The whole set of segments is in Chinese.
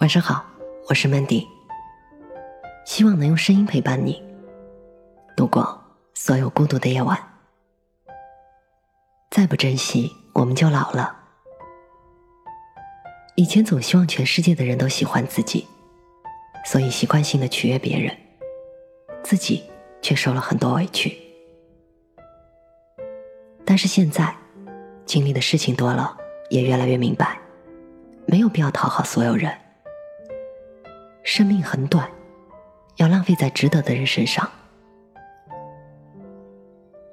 晚上好，我是 Mandy，希望能用声音陪伴你度过所有孤独的夜晚。再不珍惜，我们就老了。以前总希望全世界的人都喜欢自己，所以习惯性的取悦别人，自己却受了很多委屈。但是现在，经历的事情多了，也越来越明白，没有必要讨好所有人。生命很短，要浪费在值得的人身上。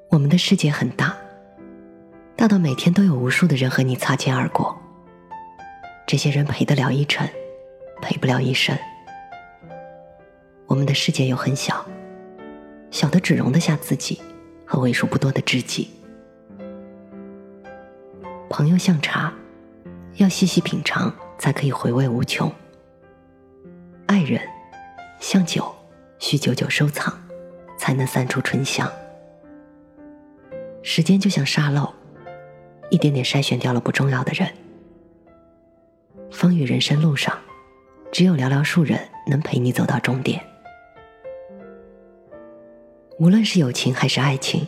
我们的世界很大，大到每天都有无数的人和你擦肩而过。这些人陪得了一程，陪不了一生。我们的世界又很小，小的只容得下自己和为数不多的知己。朋友像茶，要细细品尝，才可以回味无穷。爱人像酒，需久久收藏，才能散出醇香。时间就像沙漏，一点点筛选掉了不重要的人。风雨人生路上，只有寥寥数人能陪你走到终点。无论是友情还是爱情，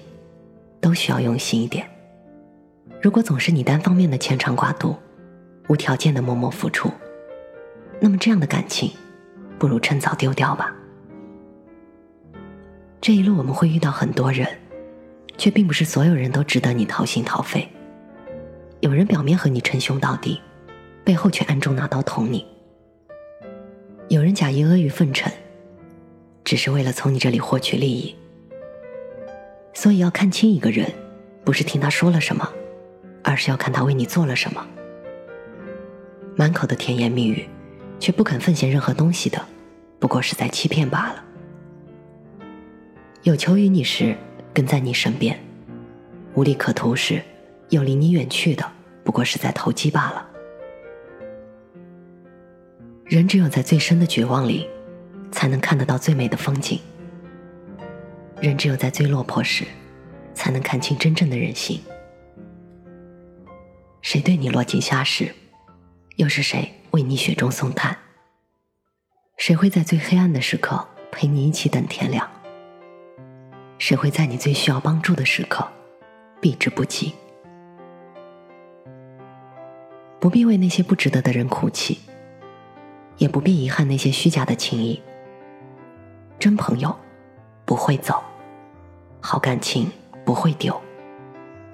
都需要用心一点。如果总是你单方面的牵肠挂肚，无条件的默默付出，那么这样的感情。不如趁早丢掉吧。这一路我们会遇到很多人，却并不是所有人都值得你掏心掏肺。有人表面和你称兄道弟，背后却暗中拿刀捅你；有人假意阿谀奉承，只是为了从你这里获取利益。所以要看清一个人，不是听他说了什么，而是要看他为你做了什么。满口的甜言蜜语。却不肯奉献任何东西的，不过是在欺骗罢了。有求于你时，跟在你身边；无利可图时，又离你远去的，不过是在投机罢了。人只有在最深的绝望里，才能看得到最美的风景；人只有在最落魄时，才能看清真正的人性。谁对你落井下石？又是谁？为你雪中送炭，谁会在最黑暗的时刻陪你一起等天亮？谁会在你最需要帮助的时刻避之不及？不必为那些不值得的人哭泣，也不必遗憾那些虚假的情谊。真朋友不会走，好感情不会丢，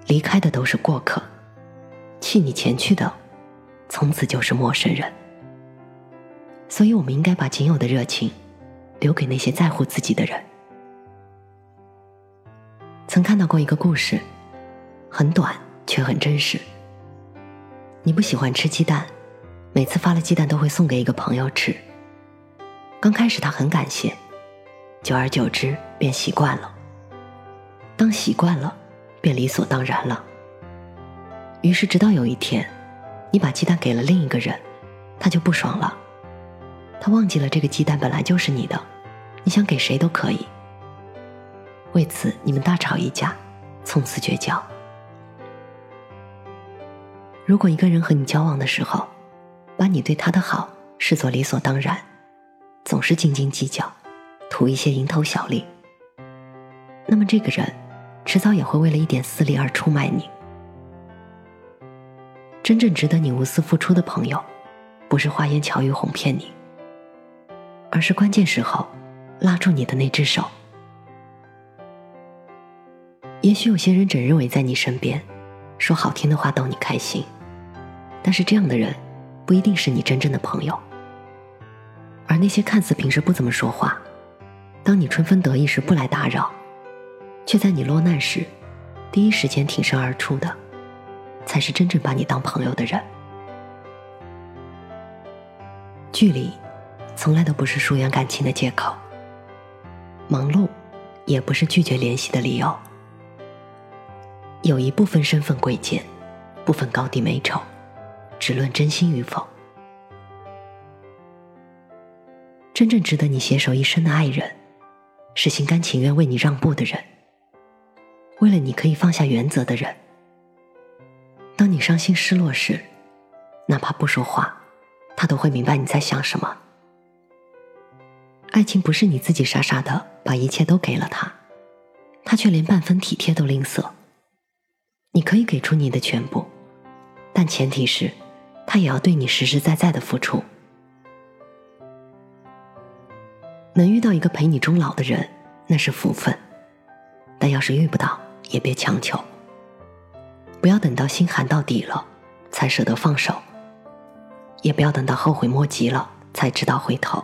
离开的都是过客，弃你前去的。从此就是陌生人，所以我们应该把仅有的热情留给那些在乎自己的人。曾看到过一个故事，很短却很真实。你不喜欢吃鸡蛋，每次发了鸡蛋都会送给一个朋友吃。刚开始他很感谢，久而久之便习惯了。当习惯了，便理所当然了。于是直到有一天。你把鸡蛋给了另一个人，他就不爽了。他忘记了这个鸡蛋本来就是你的，你想给谁都可以。为此你们大吵一架，从此绝交。如果一个人和你交往的时候，把你对他的好视作理所当然，总是斤斤计较，图一些蝇头小利，那么这个人迟早也会为了一点私利而出卖你。真正值得你无私付出的朋友，不是花言巧语哄骗你，而是关键时候拉住你的那只手。也许有些人整日围在你身边，说好听的话逗你开心，但是这样的人不一定是你真正的朋友。而那些看似平时不怎么说话，当你春风得意时不来打扰，却在你落难时第一时间挺身而出的。才是真正把你当朋友的人。距离，从来都不是疏远感情的借口。忙碌，也不是拒绝联系的理由。友谊不分身份贵贱，不分高低美丑，只论真心与否。真正值得你携手一生的爱人，是心甘情愿为你让步的人，为了你可以放下原则的人。当你伤心失落时，哪怕不说话，他都会明白你在想什么。爱情不是你自己傻傻的把一切都给了他，他却连半分体贴都吝啬。你可以给出你的全部，但前提是，他也要对你实实在在的付出。能遇到一个陪你终老的人，那是福分；但要是遇不到，也别强求。不要等到心寒到底了，才舍得放手；也不要等到后悔莫及了，才知道回头。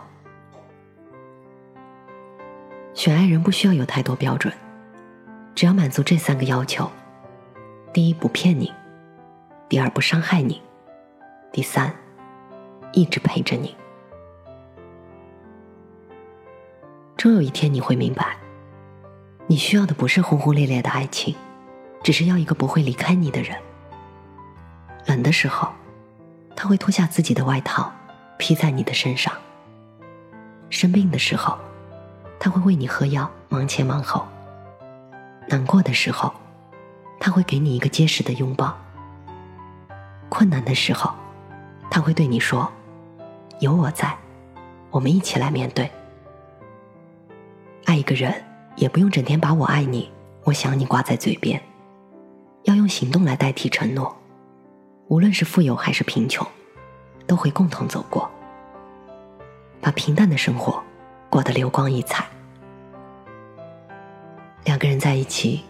选爱人不需要有太多标准，只要满足这三个要求：第一，不骗你；第二，不伤害你；第三，一直陪着你。终有一天你会明白，你需要的不是轰轰烈烈的爱情，只是要一个不会离开你的人。冷的时候，他会脱下自己的外套披在你的身上；生病的时候，他会为你喝药忙前忙后；难过的时候，他会给你一个结实的拥抱；困难的时候，他会对你说：“有我在，我们一起来面对。”爱一个人，也不用整天把我爱你、我想你挂在嘴边，要用行动来代替承诺。无论是富有还是贫穷，都会共同走过，把平淡的生活过得流光溢彩。两个人在一起，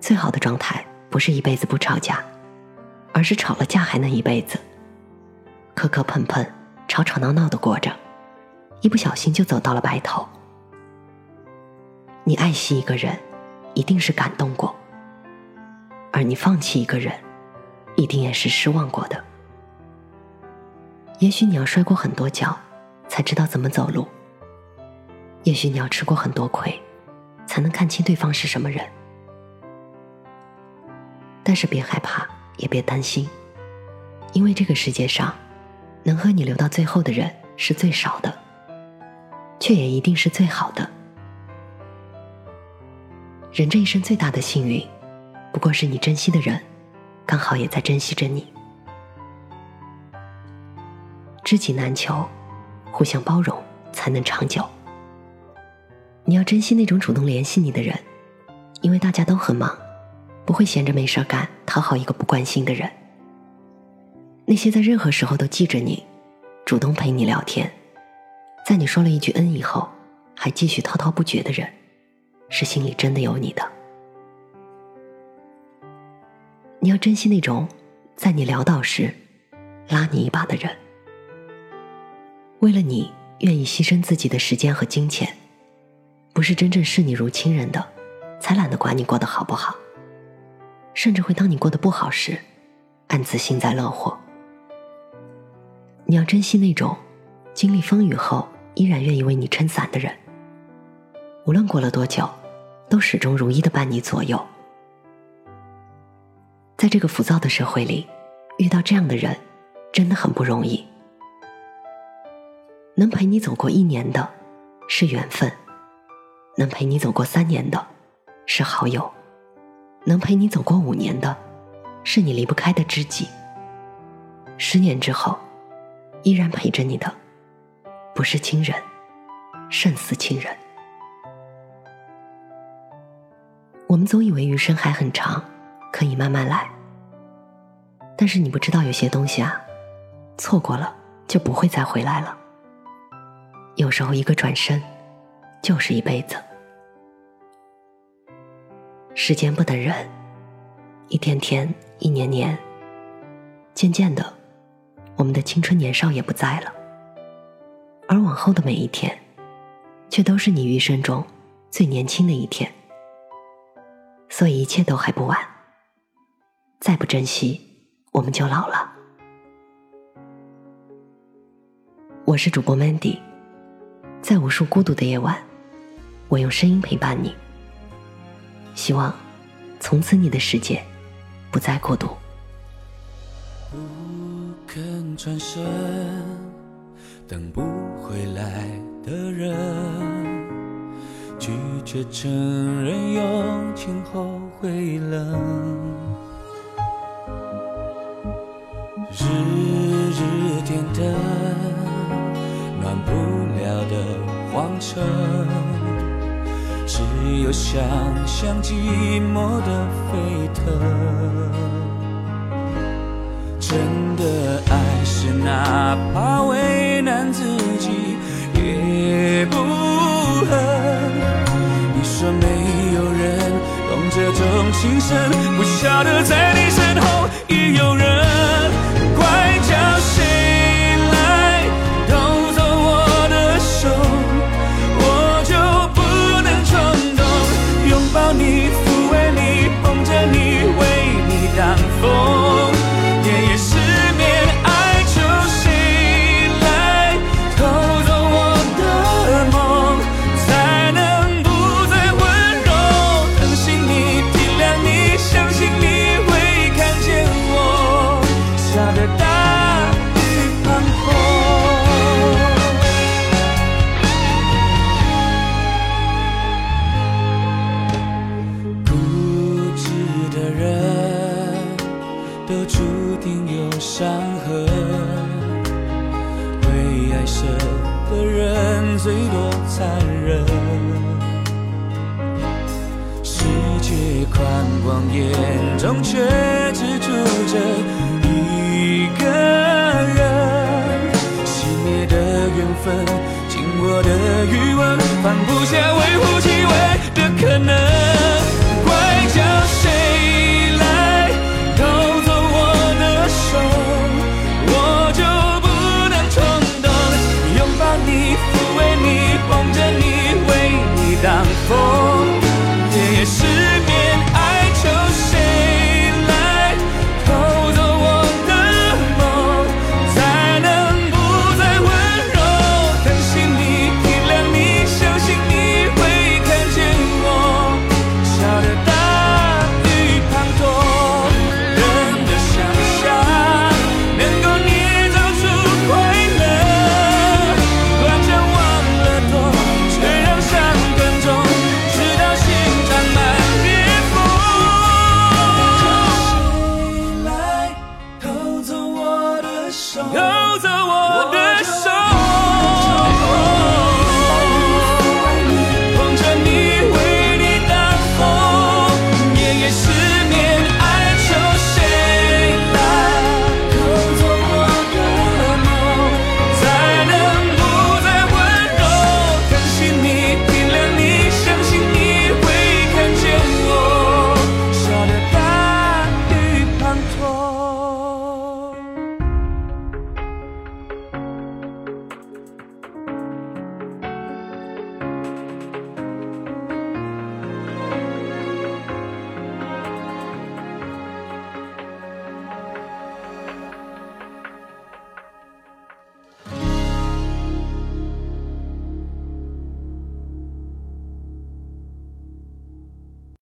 最好的状态不是一辈子不吵架，而是吵了架还能一辈子，磕磕碰碰、吵吵闹闹的过着，一不小心就走到了白头。你爱惜一个人，一定是感动过；而你放弃一个人，一定也是失望过的。也许你要摔过很多跤，才知道怎么走路；也许你要吃过很多亏，才能看清对方是什么人。但是别害怕，也别担心，因为这个世界上，能和你留到最后的人是最少的，却也一定是最好的。人这一生最大的幸运，不过是你珍惜的人，刚好也在珍惜着你。知己难求，互相包容才能长久。你要珍惜那种主动联系你的人，因为大家都很忙，不会闲着没事干讨好一个不关心的人。那些在任何时候都记着你，主动陪你聊天，在你说了一句恩以后，还继续滔滔不绝的人。是心里真的有你的。你要珍惜那种在你潦倒时拉你一把的人，为了你愿意牺牲自己的时间和金钱，不是真正视你如亲人的，才懒得管你过得好不好，甚至会当你过得不好时，暗自幸灾乐祸。你要珍惜那种经历风雨后依然愿意为你撑伞的人。无论过了多久，都始终如一的伴你左右。在这个浮躁的社会里，遇到这样的人，真的很不容易。能陪你走过一年的，是缘分；能陪你走过三年的，是好友；能陪你走过五年的，是你离不开的知己。十年之后，依然陪着你的，不是亲人，胜似亲人。我们总以为余生还很长，可以慢慢来。但是你不知道，有些东西啊，错过了就不会再回来了。有时候一个转身，就是一辈子。时间不等人，一天天，一年年，渐渐的，我们的青春年少也不在了。而往后的每一天，却都是你余生中最年轻的一天。所以一切都还不晚，再不珍惜，我们就老了。我是主播 Mandy，在无数孤独的夜晚，我用声音陪伴你。希望从此你的世界不再孤独。不肯转身，等不回来的人。拒绝承认用情后会冷，日日点灯，暖不了的荒城，只有想象寂寞的沸腾。真的爱是哪怕为难自己也不恨。你说没有人懂这种情深，不晓得在你身后已有人。人最多残忍。世界宽广，眼中却只住着一个人。熄灭的缘分，紧握的余温，放不下微乎其微的可能。